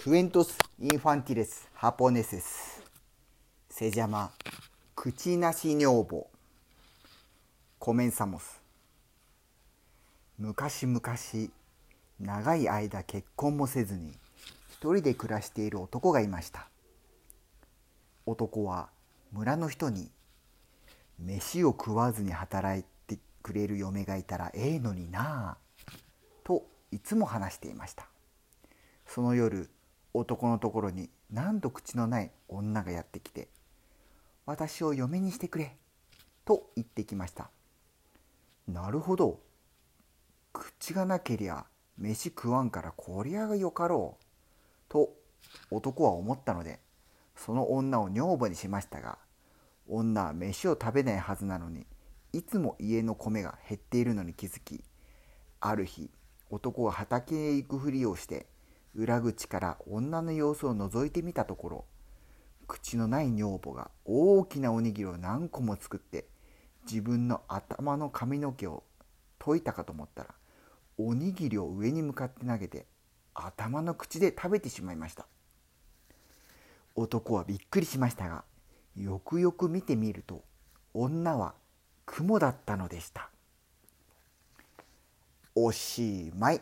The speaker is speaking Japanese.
クエントス・インファンティレス・ハポネセスセジャマ口なし女房コメンサモス昔々長い間結婚もせずに一人で暮らしている男がいました男は村の人に飯を食わずに働いてくれる嫁がいたらええのになあといつも話していましたその夜男のところに何度口のない女がやってきて「私を嫁にしてくれ」と言ってきましたなるほど。口がなけりゃ飯食わんからこりゃがよかろうと男は思ったのでその女を女房にしましたが女は飯を食べないはずなのにいつも家の米が減っているのに気づきある日男が畑へ行くふりをして裏口から女の様子を覗いてみたところ口のない女房が大きなおにぎりを何個も作って自分の頭の髪の毛を解いたかと思ったらおにぎりを上に向かって投げて頭の口で食べてしまいました。男はびっくりしましたがよくよく見てみると女は雲だったのでした。おしまい。